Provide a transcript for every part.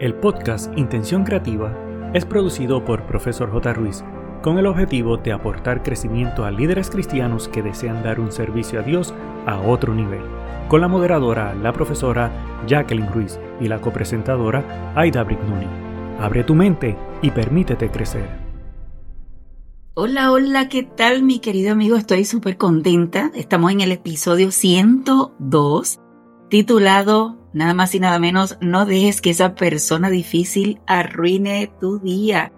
El podcast Intención Creativa es producido por Profesor J. Ruiz con el objetivo de aportar crecimiento a líderes cristianos que desean dar un servicio a Dios a otro nivel, con la moderadora, la profesora Jacqueline Ruiz y la copresentadora Aida Brignoni. Abre tu mente y permítete crecer. Hola, hola, ¿qué tal mi querido amigo? Estoy súper contenta. Estamos en el episodio 102 titulado nada más y nada menos, no dejes que esa persona difícil arruine tu día.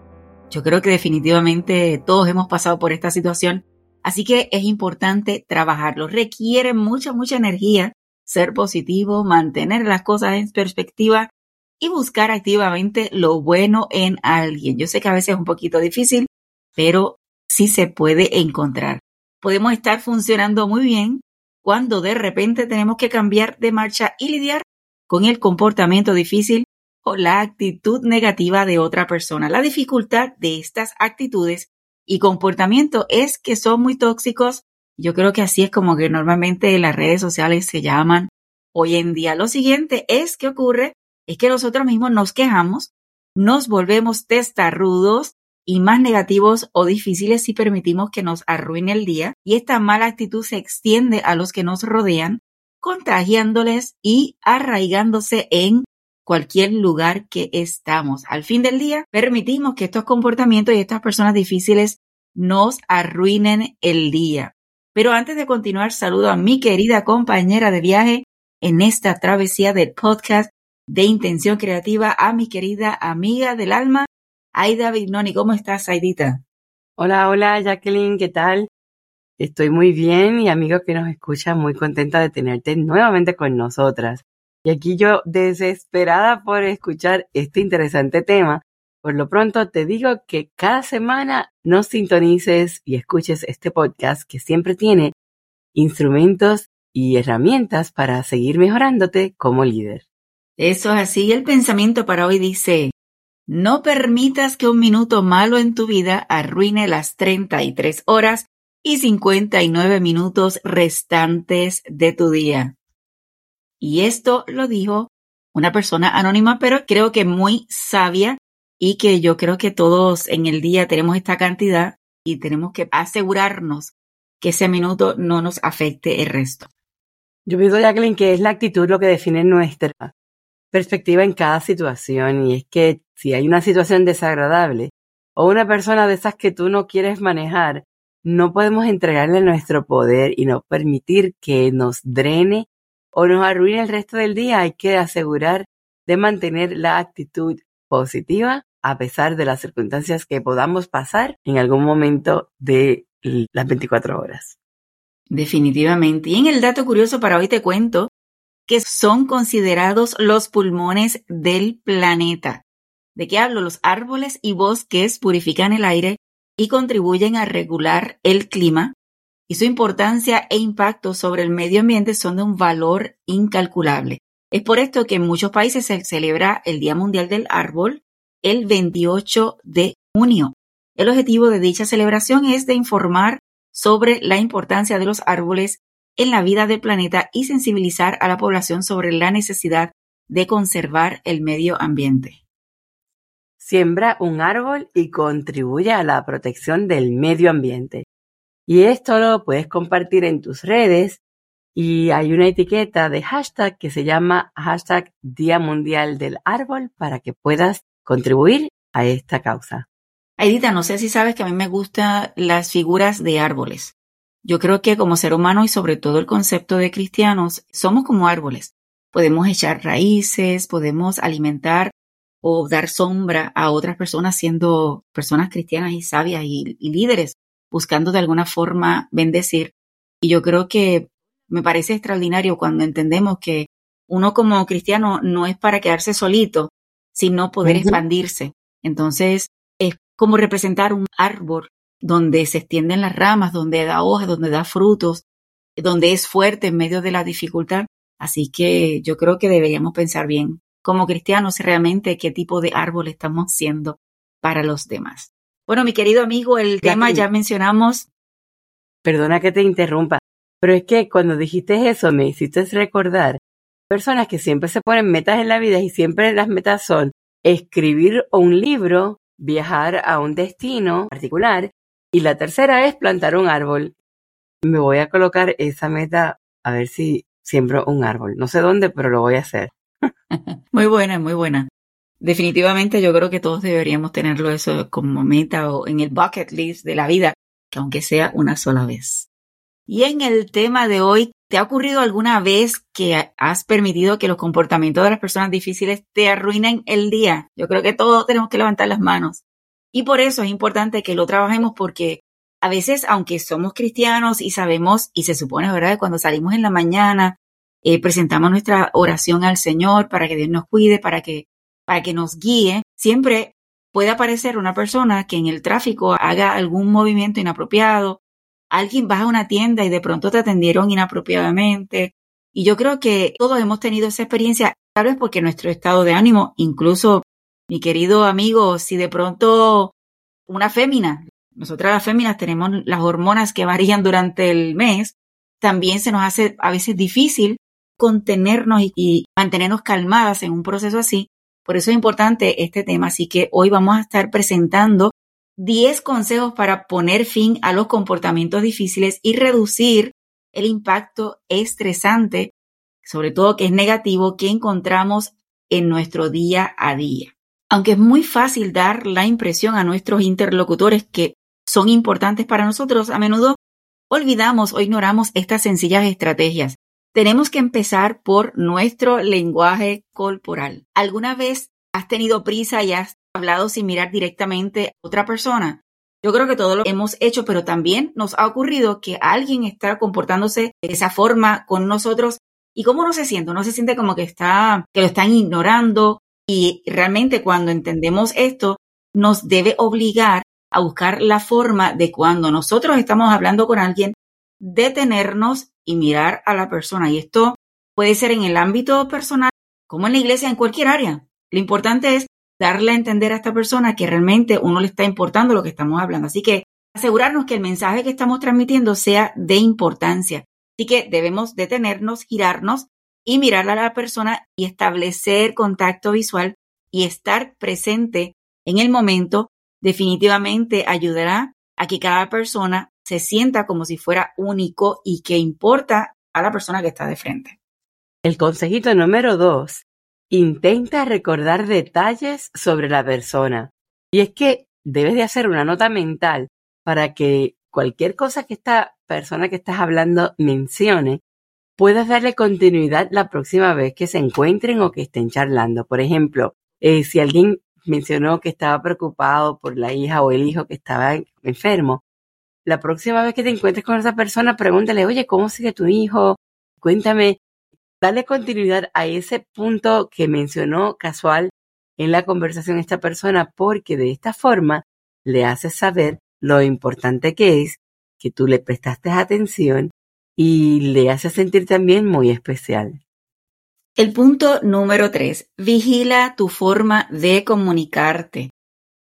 Yo creo que definitivamente todos hemos pasado por esta situación, así que es importante trabajarlo. Requiere mucha, mucha energía ser positivo, mantener las cosas en perspectiva y buscar activamente lo bueno en alguien. Yo sé que a veces es un poquito difícil, pero sí se puede encontrar. Podemos estar funcionando muy bien cuando de repente tenemos que cambiar de marcha y lidiar con el comportamiento difícil o la actitud negativa de otra persona. La dificultad de estas actitudes y comportamiento es que son muy tóxicos. Yo creo que así es como que normalmente las redes sociales se llaman hoy en día. Lo siguiente es que ocurre es que nosotros mismos nos quejamos, nos volvemos testarrudos y más negativos o difíciles si permitimos que nos arruine el día y esta mala actitud se extiende a los que nos rodean contagiándoles y arraigándose en cualquier lugar que estamos. Al fin del día, permitimos que estos comportamientos y estas personas difíciles nos arruinen el día. Pero antes de continuar, saludo a mi querida compañera de viaje en esta travesía del podcast de Intención Creativa, a mi querida amiga del alma, Aida Vignoni. ¿Cómo estás, Aidita? Hola, hola, Jacqueline, ¿qué tal? Estoy muy bien y amigos que nos escuchan, muy contenta de tenerte nuevamente con nosotras. Y aquí yo desesperada por escuchar este interesante tema. Por lo pronto te digo que cada semana nos sintonices y escuches este podcast que siempre tiene instrumentos y herramientas para seguir mejorándote como líder. Eso es así. El pensamiento para hoy dice, no permitas que un minuto malo en tu vida arruine las 33 horas y 59 minutos restantes de tu día. Y esto lo dijo una persona anónima, pero creo que muy sabia y que yo creo que todos en el día tenemos esta cantidad y tenemos que asegurarnos que ese minuto no nos afecte el resto. Yo pienso, Jacqueline, que es la actitud lo que define nuestra perspectiva en cada situación y es que si hay una situación desagradable o una persona de esas que tú no quieres manejar, no podemos entregarle nuestro poder y no permitir que nos drene o nos arruine el resto del día. Hay que asegurar de mantener la actitud positiva a pesar de las circunstancias que podamos pasar en algún momento de las 24 horas. Definitivamente. Y en el dato curioso para hoy te cuento que son considerados los pulmones del planeta. ¿De qué hablo? Los árboles y bosques purifican el aire y contribuyen a regular el clima y su importancia e impacto sobre el medio ambiente son de un valor incalculable. Es por esto que en muchos países se celebra el Día Mundial del Árbol el 28 de junio. El objetivo de dicha celebración es de informar sobre la importancia de los árboles en la vida del planeta y sensibilizar a la población sobre la necesidad de conservar el medio ambiente. Siembra un árbol y contribuye a la protección del medio ambiente. Y esto lo puedes compartir en tus redes y hay una etiqueta de hashtag que se llama hashtag Día Mundial del Árbol para que puedas contribuir a esta causa. Edita, no sé si sabes que a mí me gustan las figuras de árboles. Yo creo que como ser humano y sobre todo el concepto de cristianos, somos como árboles. Podemos echar raíces, podemos alimentar o dar sombra a otras personas siendo personas cristianas y sabias y, líderes, buscando de alguna forma bendecir. Y yo creo que me parece extraordinario cuando entendemos que uno como cristiano no es para quedarse solito, sino poder expandirse. Entonces, es como representar un árbol donde se extienden las ramas, donde da hojas, donde da frutos, donde es fuerte en medio de la dificultad. Así que yo creo que deberíamos pensar bien como cristianos realmente qué tipo de árbol estamos siendo para los demás. Bueno, mi querido amigo, el tema ya mencionamos. Perdona que te interrumpa, pero es que cuando dijiste eso me hiciste recordar personas que siempre se ponen metas en la vida y siempre las metas son escribir un libro, viajar a un destino particular y la tercera es plantar un árbol. Me voy a colocar esa meta a ver si siembro un árbol. No sé dónde, pero lo voy a hacer. muy buena, muy buena. Definitivamente yo creo que todos deberíamos tenerlo eso como meta o en el bucket list de la vida, que aunque sea una sola vez. Y en el tema de hoy, ¿te ha ocurrido alguna vez que has permitido que los comportamientos de las personas difíciles te arruinen el día? Yo creo que todos tenemos que levantar las manos. Y por eso es importante que lo trabajemos porque a veces, aunque somos cristianos y sabemos, y se supone, ¿verdad?, cuando salimos en la mañana, eh, presentamos nuestra oración al Señor para que Dios nos cuide, para que para que nos guíe, siempre puede aparecer una persona que en el tráfico haga algún movimiento inapropiado, alguien va a una tienda y de pronto te atendieron inapropiadamente. Y yo creo que todos hemos tenido esa experiencia, tal vez porque nuestro estado de ánimo, incluso mi querido amigo, si de pronto una fémina, nosotras las féminas tenemos las hormonas que varían durante el mes, también se nos hace a veces difícil contenernos y, y mantenernos calmadas en un proceso así. Por eso es importante este tema, así que hoy vamos a estar presentando 10 consejos para poner fin a los comportamientos difíciles y reducir el impacto estresante, sobre todo que es negativo, que encontramos en nuestro día a día. Aunque es muy fácil dar la impresión a nuestros interlocutores que son importantes para nosotros, a menudo olvidamos o ignoramos estas sencillas estrategias. Tenemos que empezar por nuestro lenguaje corporal. ¿Alguna vez has tenido prisa y has hablado sin mirar directamente a otra persona? Yo creo que todo lo hemos hecho, pero también nos ha ocurrido que alguien está comportándose de esa forma con nosotros y cómo no se siente, no se siente como que está, que lo están ignorando y realmente cuando entendemos esto nos debe obligar a buscar la forma de cuando nosotros estamos hablando con alguien detenernos y mirar a la persona. Y esto puede ser en el ámbito personal, como en la iglesia, en cualquier área. Lo importante es darle a entender a esta persona que realmente uno le está importando lo que estamos hablando. Así que asegurarnos que el mensaje que estamos transmitiendo sea de importancia. Así que debemos detenernos, girarnos y mirar a la persona y establecer contacto visual y estar presente en el momento definitivamente ayudará a que cada persona se sienta como si fuera único y que importa a la persona que está de frente. El consejito número dos, intenta recordar detalles sobre la persona. Y es que debes de hacer una nota mental para que cualquier cosa que esta persona que estás hablando mencione, puedas darle continuidad la próxima vez que se encuentren o que estén charlando. Por ejemplo, eh, si alguien mencionó que estaba preocupado por la hija o el hijo que estaba enfermo, la próxima vez que te encuentres con esa persona, pregúntale, oye, ¿cómo sigue tu hijo? Cuéntame, dale continuidad a ese punto que mencionó casual en la conversación esta persona, porque de esta forma le haces saber lo importante que es que tú le prestaste atención y le haces sentir también muy especial. El punto número tres, vigila tu forma de comunicarte.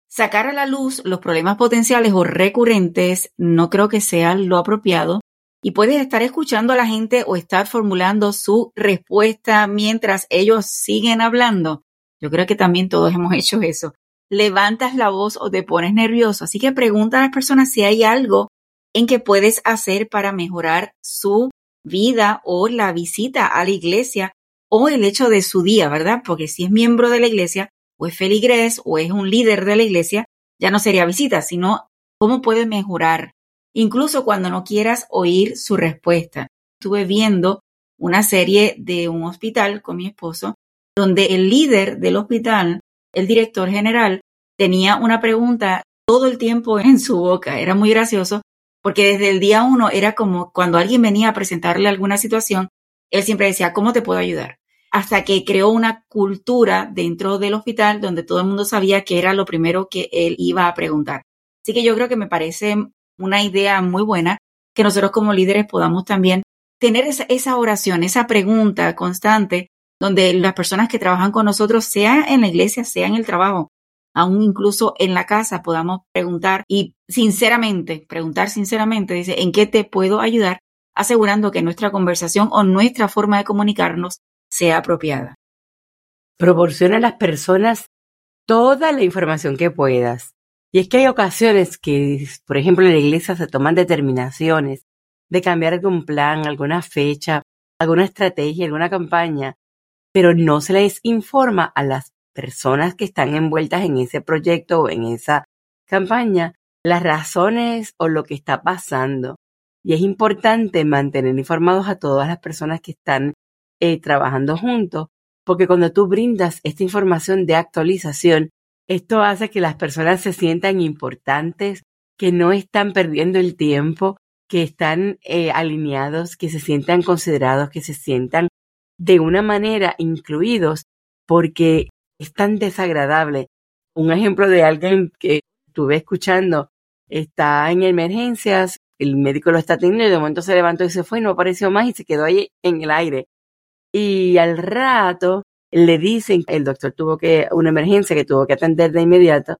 Sacar a la luz los problemas potenciales o recurrentes no creo que sea lo apropiado y puedes estar escuchando a la gente o estar formulando su respuesta mientras ellos siguen hablando. Yo creo que también todos hemos hecho eso. Levantas la voz o te pones nervioso, así que pregunta a las personas si hay algo en que puedes hacer para mejorar su vida o la visita a la iglesia o el hecho de su día, ¿verdad? Porque si es miembro de la iglesia, o es feligres o es un líder de la iglesia, ya no sería visita, sino cómo puede mejorar, incluso cuando no quieras oír su respuesta. Estuve viendo una serie de un hospital con mi esposo, donde el líder del hospital, el director general, tenía una pregunta todo el tiempo en su boca. Era muy gracioso porque desde el día uno era como cuando alguien venía a presentarle alguna situación, él siempre decía, ¿cómo te puedo ayudar? hasta que creó una cultura dentro del hospital donde todo el mundo sabía que era lo primero que él iba a preguntar. Así que yo creo que me parece una idea muy buena que nosotros como líderes podamos también tener esa, oración, esa pregunta constante, donde las personas que trabajan con nosotros, sea en la iglesia, sea en el trabajo, aún incluso en la casa, podamos preguntar y sinceramente, preguntar sinceramente, dice, ¿en qué te puedo ayudar? Asegurando que nuestra conversación o nuestra forma de comunicarnos sea apropiada. Proporciona a las personas toda la información que puedas. Y es que hay ocasiones que, por ejemplo, en la iglesia se toman determinaciones de cambiar algún plan, alguna fecha, alguna estrategia, alguna campaña, pero no se les informa a las personas que están envueltas en ese proyecto o en esa campaña las razones o lo que está pasando. Y es importante mantener informados a todas las personas que están eh, trabajando juntos, porque cuando tú brindas esta información de actualización, esto hace que las personas se sientan importantes, que no están perdiendo el tiempo, que están eh, alineados, que se sientan considerados, que se sientan de una manera incluidos, porque es tan desagradable. Un ejemplo de alguien que estuve escuchando está en emergencias, el médico lo está teniendo y de momento se levantó y se fue y no apareció más y se quedó ahí en el aire. Y al rato le dicen que el doctor tuvo que, una emergencia que tuvo que atender de inmediato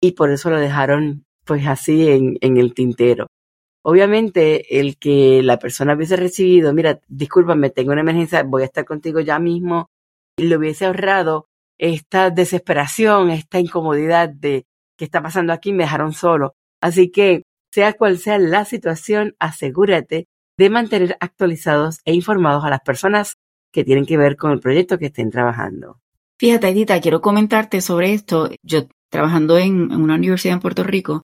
y por eso lo dejaron pues así en, en el tintero. Obviamente el que la persona hubiese recibido, mira, discúlpame, tengo una emergencia, voy a estar contigo ya mismo, y le hubiese ahorrado esta desesperación, esta incomodidad de qué está pasando aquí, me dejaron solo. Así que, sea cual sea la situación, asegúrate de mantener actualizados e informados a las personas que tienen que ver con el proyecto que estén trabajando. Fíjate, Edita, quiero comentarte sobre esto. Yo trabajando en, una universidad en Puerto Rico,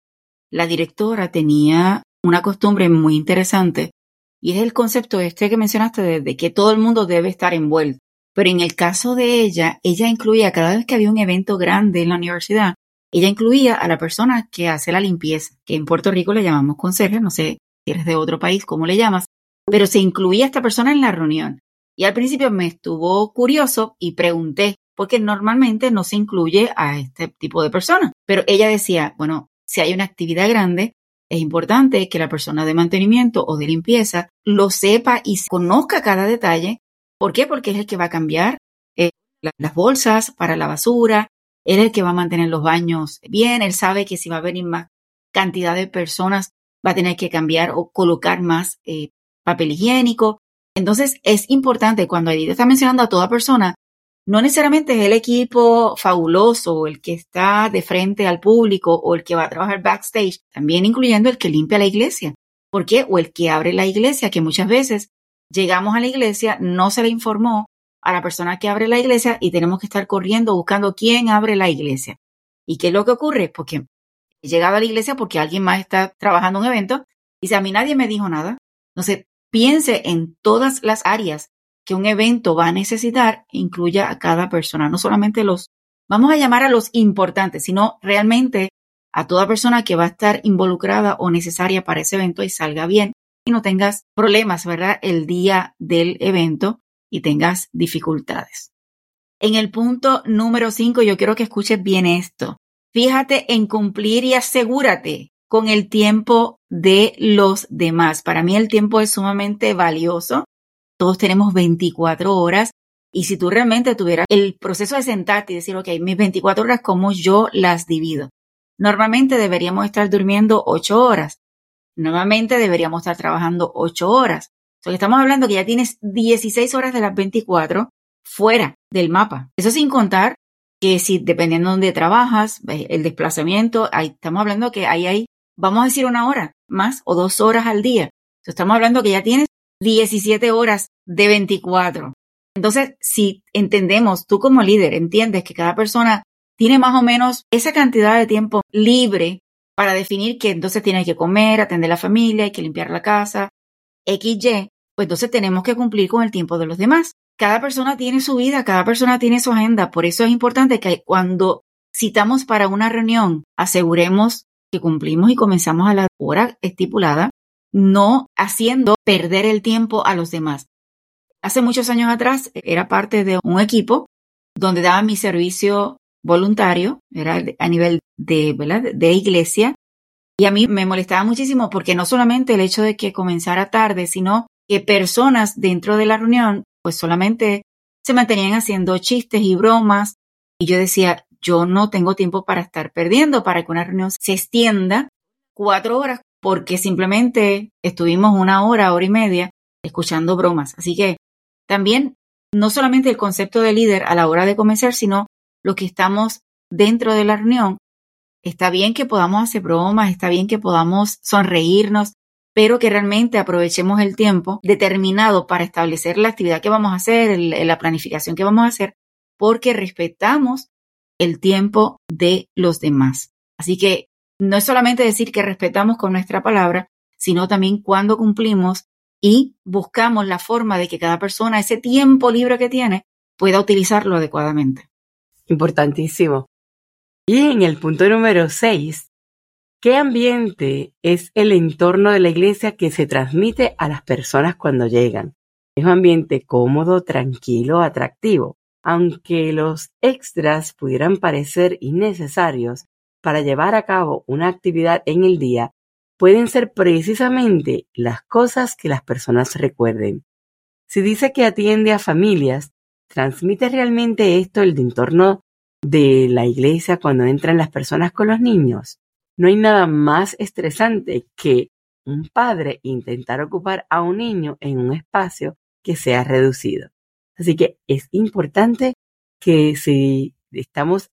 la directora tenía una costumbre muy interesante y es el concepto este que mencionaste de, que todo el mundo debe estar envuelto. Pero en el caso de ella, ella incluía cada vez que había un evento grande en la universidad, ella incluía a la persona que hace la limpieza, que en Puerto Rico le llamamos conserje, no sé si eres de otro país, cómo le llamas, pero se incluía a esta persona en la reunión. Y al principio me estuvo curioso y pregunté, porque normalmente no se incluye a este tipo de personas. Pero ella decía, bueno, si hay una actividad grande, es importante que la persona de mantenimiento o de limpieza lo sepa y conozca cada detalle. ¿Por qué? Porque es el que va a cambiar eh, las bolsas para la basura, él es el que va a mantener los baños bien, él sabe que si va a venir más cantidad de personas, va a tener que cambiar o colocar más eh, papel higiénico. Entonces es importante cuando Edith está mencionando a toda persona, no necesariamente es el equipo fabuloso el que está de frente al público o el que va a trabajar backstage, también incluyendo el que limpia la iglesia. ¿Por qué? O el que abre la iglesia, que muchas veces llegamos a la iglesia, no se le informó a la persona que abre la iglesia y tenemos que estar corriendo buscando quién abre la iglesia. ¿Y qué es lo que ocurre? Porque he llegado a la iglesia porque alguien más está trabajando un evento y si a mí nadie me dijo nada. Entonces, piense en todas las áreas que un evento va a necesitar, incluya a cada persona, no solamente los, vamos a llamar a los importantes, sino realmente a toda persona que va a estar involucrada o necesaria para ese evento y salga bien y no tengas problemas, ¿verdad? El día del evento y tengas dificultades. En el punto número 5, yo quiero que escuches bien esto. Fíjate en cumplir y asegúrate con el tiempo de los demás. Para mí el tiempo es sumamente valioso. Todos tenemos 24 horas y si tú realmente tuvieras el proceso de sentarte y decir, ok, mis 24 horas, ¿cómo yo las divido? Normalmente deberíamos estar durmiendo 8 horas. Normalmente deberíamos estar trabajando 8 horas estamos hablando que ya tienes 16 horas de las 24 fuera del mapa. Eso sin contar que si dependiendo de dónde trabajas, el desplazamiento, ahí estamos hablando que ahí hay, vamos a decir una hora más o dos horas al día. estamos hablando que ya tienes 17 horas de 24. Entonces, si entendemos, tú como líder entiendes que cada persona tiene más o menos esa cantidad de tiempo libre para definir que entonces tiene que comer, atender a la familia, hay que limpiar la casa, XY, pues entonces tenemos que cumplir con el tiempo de los demás. Cada persona tiene su vida, cada persona tiene su agenda, por eso es importante que cuando citamos para una reunión, aseguremos que cumplimos y comenzamos a la hora estipulada, no haciendo perder el tiempo a los demás. Hace muchos años atrás era parte de un equipo donde daba mi servicio voluntario, era a nivel de, de iglesia, y a mí me molestaba muchísimo porque no solamente el hecho de que comenzara tarde, sino que personas dentro de la reunión pues solamente se mantenían haciendo chistes y bromas. Y yo decía, yo no tengo tiempo para estar perdiendo, para que una reunión se extienda cuatro horas, porque simplemente estuvimos una hora, hora y media escuchando bromas. Así que también no solamente el concepto de líder a la hora de comenzar, sino lo que estamos dentro de la reunión, está bien que podamos hacer bromas, está bien que podamos sonreírnos, pero que realmente aprovechemos el tiempo determinado para establecer la actividad que vamos a hacer, la planificación que vamos a hacer, porque respetamos el tiempo de los demás. Así que no es solamente decir que respetamos con nuestra palabra, sino también cuando cumplimos y buscamos la forma de que cada persona ese tiempo libre que tiene pueda utilizarlo adecuadamente. Importantísimo. Y en el punto número 6, ¿qué ambiente es el entorno de la iglesia que se transmite a las personas cuando llegan? Es un ambiente cómodo, tranquilo, atractivo. Aunque los extras pudieran parecer innecesarios para llevar a cabo una actividad en el día, pueden ser precisamente las cosas que las personas recuerden. Si dice que atiende a familias, ¿transmite realmente esto el entorno de la iglesia cuando entran las personas con los niños? No hay nada más estresante que un padre intentar ocupar a un niño en un espacio que sea reducido. Así que es importante que si estamos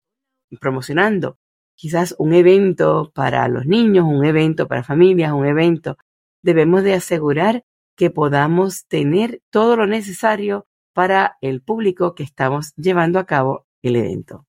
promocionando quizás un evento para los niños, un evento para familias, un evento, debemos de asegurar que podamos tener todo lo necesario para el público que estamos llevando a cabo el evento.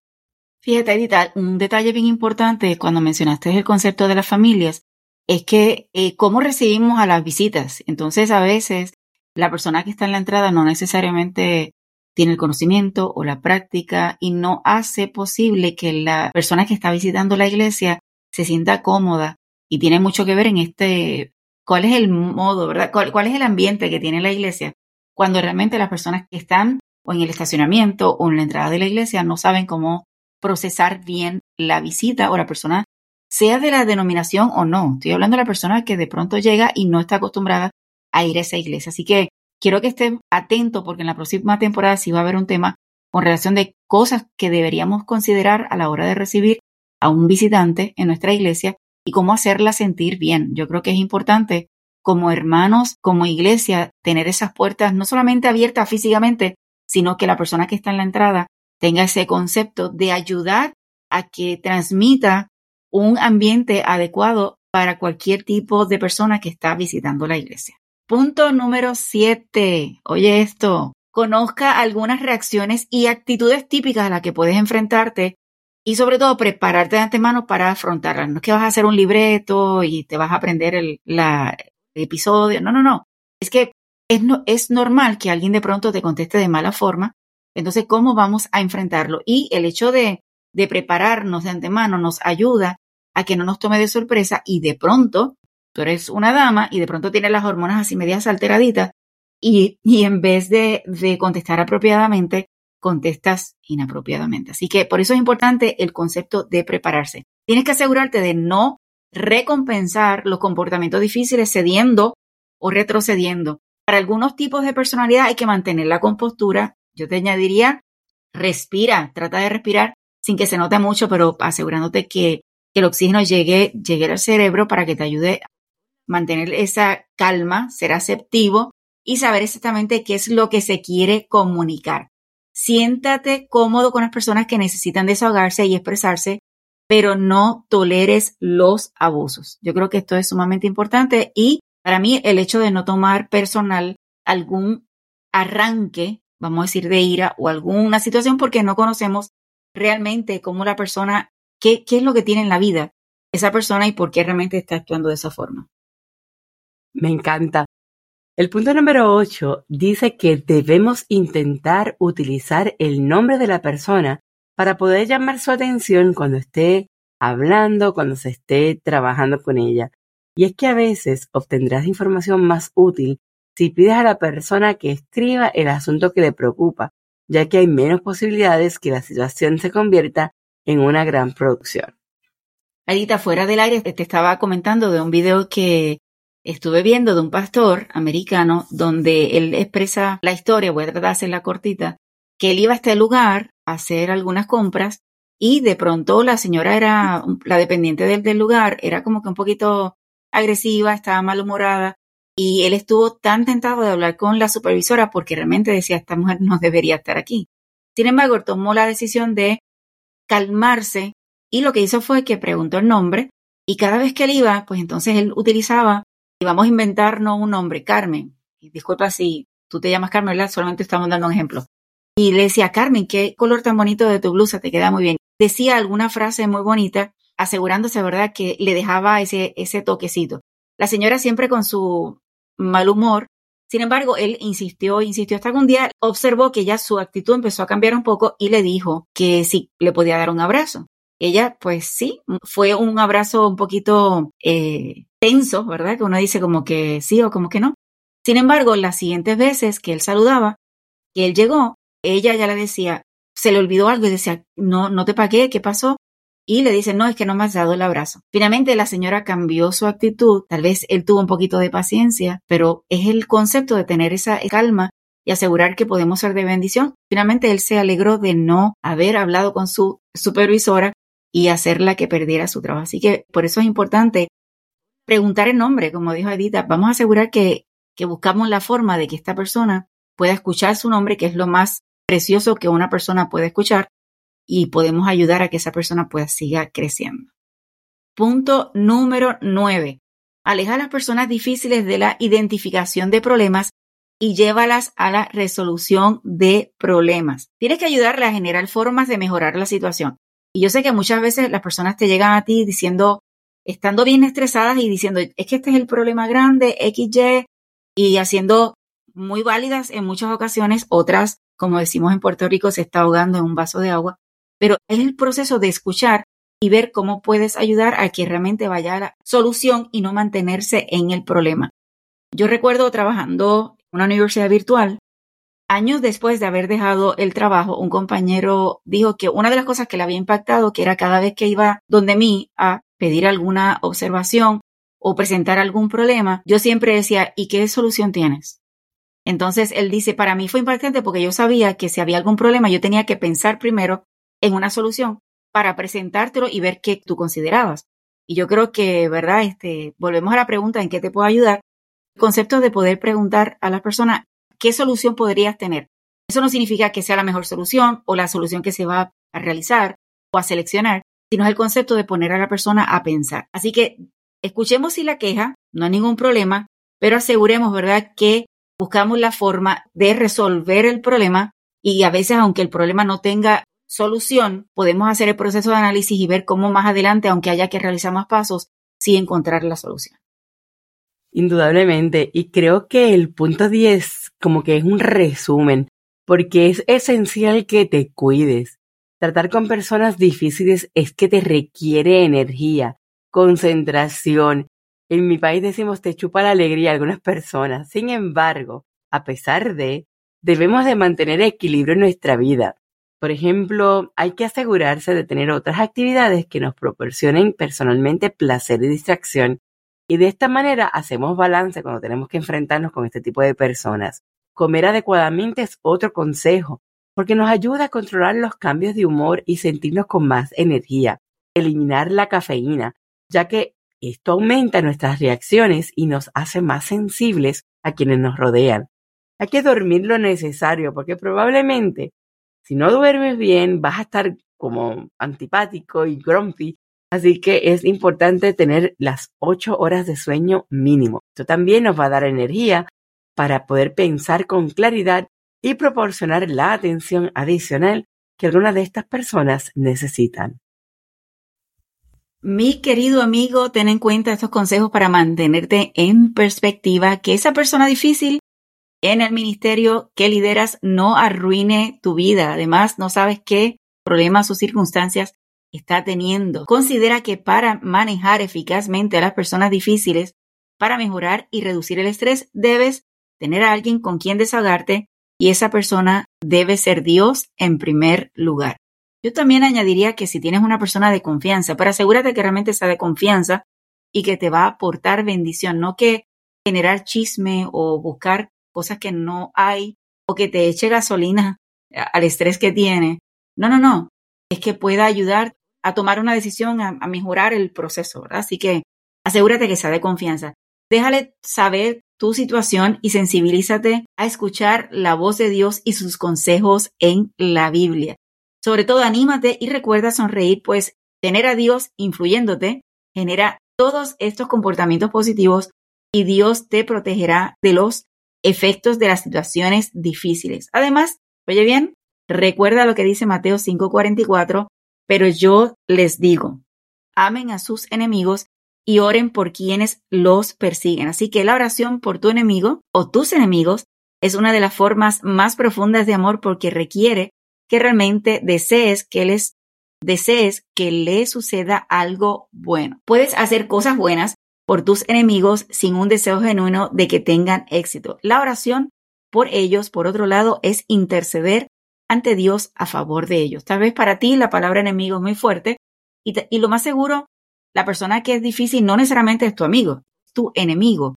Fíjate, Edita, un detalle bien importante cuando mencionaste el concepto de las familias es que eh, cómo recibimos a las visitas. Entonces, a veces la persona que está en la entrada no necesariamente tiene el conocimiento o la práctica y no hace posible que la persona que está visitando la iglesia se sienta cómoda y tiene mucho que ver en este, cuál es el modo, ¿verdad? ¿Cuál, es el ambiente que tiene la iglesia cuando realmente las personas que están o en el estacionamiento o en la entrada de la iglesia no saben cómo procesar bien la visita o la persona, sea de la denominación o no. Estoy hablando de la persona que de pronto llega y no está acostumbrada a ir a esa iglesia. Así que quiero que estén atentos porque en la próxima temporada sí va a haber un tema con relación de cosas que deberíamos considerar a la hora de recibir a un visitante en nuestra iglesia y cómo hacerla sentir bien. Yo creo que es importante como hermanos, como iglesia, tener esas puertas no solamente abiertas físicamente, sino que la persona que está en la entrada tenga ese concepto de ayudar a que transmita un ambiente adecuado para cualquier tipo de persona que está visitando la iglesia. Punto número 7. Oye esto. Conozca algunas reacciones y actitudes típicas a las que puedes enfrentarte y sobre todo prepararte de antemano para afrontarlas. No es que vas a hacer un libreto y te vas a aprender el, episodio. No, no, no. Es que es, no, es normal que alguien de pronto te conteste de mala forma. Entonces, ¿cómo vamos a enfrentarlo? Y el hecho de, de prepararnos de antemano nos ayuda a que no nos tome de sorpresa y de pronto tú eres una dama y de pronto tienes las hormonas así medias alteraditas y, y en vez de, de contestar apropiadamente, contestas inapropiadamente. Así que por eso es importante el concepto de prepararse. Tienes que asegurarte de no recompensar los comportamientos difíciles cediendo o retrocediendo. Para algunos tipos de personalidad hay que mantener la compostura. Yo te añadiría, respira, trata de respirar sin que se note mucho, pero asegurándote que, el oxígeno llegue, llegue al cerebro para que te ayude mantener esa calma, ser aceptivo y saber exactamente qué es lo que se quiere comunicar. Siéntate cómodo con las personas que necesitan desahogarse y expresarse, pero no toleres los abusos. Yo creo que esto es sumamente importante y para mí el hecho de no tomar personal algún arranque, vamos a decir, de ira o alguna situación porque no conocemos realmente cómo la persona, qué, qué es lo que tiene en la vida esa persona y por qué realmente está actuando de esa forma. Me encanta. El punto número 8 dice que debemos intentar utilizar el nombre de la persona para poder llamar su atención cuando esté hablando, cuando se esté trabajando con ella. Y es que a veces obtendrás información más útil si pides a la persona que escriba el asunto que le preocupa, ya que hay menos posibilidades que la situación se convierta en una gran producción. Ahorita fuera del aire te estaba comentando de un video que estuve viendo de un pastor americano donde él expresa la historia, voy a tratar cortita, que él iba a este lugar a hacer algunas compras y de pronto la señora era, la dependiente del, lugar, era como que un poquito agresiva, estaba malhumorada y él estuvo tan tentado de hablar con la supervisora porque realmente decía, esta mujer no debería estar aquí. Sin embargo, tomó la decisión de calmarse y lo que hizo fue que preguntó el nombre y cada vez que él iba, pues entonces él utilizaba, y vamos a inventarnos un nombre, Carmen. Disculpa si tú te llamas Carmen, ¿verdad? Solamente estamos dando un ejemplo. Y le decía, Carmen, qué color tan bonito de tu blusa, te queda muy bien. Decía alguna frase muy bonita, asegurándose, ¿verdad?, que le dejaba ese, ese toquecito. La señora siempre con su mal humor, sin embargo, él insistió, insistió hasta que un día observó que ya su actitud empezó a cambiar un poco y le dijo que sí, le podía dar un abrazo. Ella, pues sí, fue un abrazo un poquito eh, tenso, ¿verdad? Que uno dice como que sí o como que no. Sin embargo, las siguientes veces que él saludaba, que él llegó, ella ya le decía, se le olvidó algo y decía, no, no te pagué, ¿qué pasó? Y le dice, no, es que no me has dado el abrazo. Finalmente la señora cambió su actitud, tal vez él tuvo un poquito de paciencia, pero es el concepto de tener esa calma y asegurar que podemos ser de bendición. Finalmente él se alegró de no haber hablado con su supervisora y hacerla que perdiera su trabajo. Así que por eso es importante preguntar el nombre, como dijo Edita. Vamos a asegurar que, que buscamos la forma de que esta persona pueda escuchar su nombre, que es lo más precioso que una persona puede escuchar, y podemos ayudar a que esa persona pueda seguir creciendo. Punto número nueve. Aleja a las personas difíciles de la identificación de problemas y llévalas a la resolución de problemas. Tienes que ayudarle a generar formas de mejorar la situación. Y yo sé que muchas veces las personas te llegan a ti diciendo, estando bien estresadas y diciendo, es que este es el problema grande, XY, y haciendo muy válidas en muchas ocasiones, otras, como decimos en Puerto Rico, se está ahogando en un vaso de agua. Pero es el proceso de escuchar y ver cómo puedes ayudar a que realmente vaya a la solución y no mantenerse en el problema. Yo recuerdo trabajando en una universidad virtual Años después de haber dejado el trabajo, un compañero dijo que una de las cosas que le había impactado, que era cada vez que iba donde mí a pedir alguna observación o presentar algún problema, yo siempre decía, ¿y qué solución tienes? Entonces él dice, para mí fue impactante porque yo sabía que si había algún problema, yo tenía que pensar primero en una solución para presentártelo y ver qué tú considerabas. Y yo creo que, ¿verdad? Este, volvemos a la pregunta en qué te puedo ayudar. El concepto de poder preguntar a las personas ¿qué solución podrías tener? Eso no significa que sea la mejor solución o la solución que se va a realizar o a seleccionar, sino el concepto de poner a la persona a pensar. Así que escuchemos si la queja, no hay ningún problema, pero aseguremos, ¿verdad?, que buscamos la forma de resolver el problema y a veces, aunque el problema no tenga solución, podemos hacer el proceso de análisis y ver cómo más adelante, aunque haya que realizar más pasos, sí encontrar la solución. Indudablemente, y creo que el punto 10 como que es un resumen, porque es esencial que te cuides. Tratar con personas difíciles es que te requiere energía, concentración. En mi país decimos te chupa la alegría a algunas personas. Sin embargo, a pesar de, debemos de mantener equilibrio en nuestra vida. Por ejemplo, hay que asegurarse de tener otras actividades que nos proporcionen personalmente placer y distracción y de esta manera hacemos balance cuando tenemos que enfrentarnos con este tipo de personas. Comer adecuadamente es otro consejo, porque nos ayuda a controlar los cambios de humor y sentirnos con más energía. Eliminar la cafeína, ya que esto aumenta nuestras reacciones y nos hace más sensibles a quienes nos rodean. Hay que dormir lo necesario, porque probablemente si no duermes bien vas a estar como antipático y grumpy Así que es importante tener las ocho horas de sueño mínimo. Esto también nos va a dar energía para poder pensar con claridad y proporcionar la atención adicional que algunas de estas personas necesitan. Mi querido amigo, ten en cuenta estos consejos para mantenerte en perspectiva, que esa persona difícil en el ministerio que lideras no arruine tu vida. Además, no sabes qué problemas o circunstancias está teniendo. Considera que para manejar eficazmente a las personas difíciles, para mejorar y reducir el estrés, debes tener a alguien con quien desahogarte y esa persona debe ser Dios en primer lugar. Yo también añadiría que si tienes una persona de confianza, para asegúrate que realmente sea de confianza y que te va a aportar bendición, no que generar chisme o buscar cosas que no hay o que te eche gasolina al estrés que tiene. No, no, no. Es que pueda ayudar a tomar una decisión, a, mejorar el proceso, ¿verdad? Así que asegúrate que sea de confianza. Déjale saber tu situación y sensibilízate a escuchar la voz de Dios y sus consejos en la Biblia. Sobre todo, anímate y recuerda sonreír, pues tener a Dios influyéndote genera todos estos comportamientos positivos y Dios te protegerá de los efectos de las situaciones difíciles. Además, oye bien, recuerda lo que dice Mateo 5:44, pero yo les digo, amen a sus enemigos y oren por quienes los persiguen. Así que la oración por tu enemigo o tus enemigos es una de las formas más profundas de amor porque requiere que realmente desees que les desees que le suceda algo bueno. Puedes hacer cosas buenas por tus enemigos sin un deseo genuino de que tengan éxito. La oración por ellos, por otro lado, es interceder ante Dios a favor de ellos. Tal vez para ti la palabra enemigo es muy fuerte y, y lo más seguro, la persona que es difícil no necesariamente es tu amigo, es tu enemigo.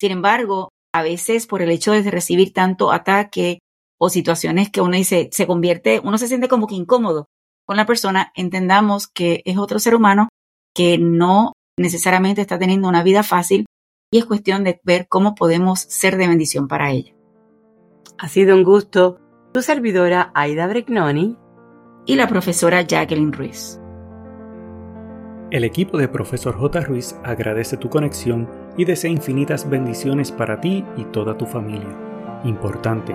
Sin embargo, a veces por el hecho de recibir tanto ataque o situaciones que uno dice, se convierte, uno se siente como que incómodo con la persona, entendamos que es otro ser humano que no necesariamente está teniendo una vida fácil y es cuestión de ver cómo podemos ser de bendición para ella. Ha sido un gusto tu servidora Aida Bregnoni y la profesora Jacqueline Ruiz. El equipo de Profesor J. Ruiz agradece tu conexión y desea infinitas bendiciones para ti y toda tu familia. Importante,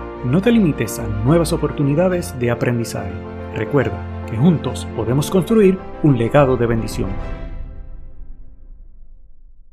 no te limites a nuevas oportunidades de aprendizaje. Recuerda que juntos podemos construir un legado de bendición.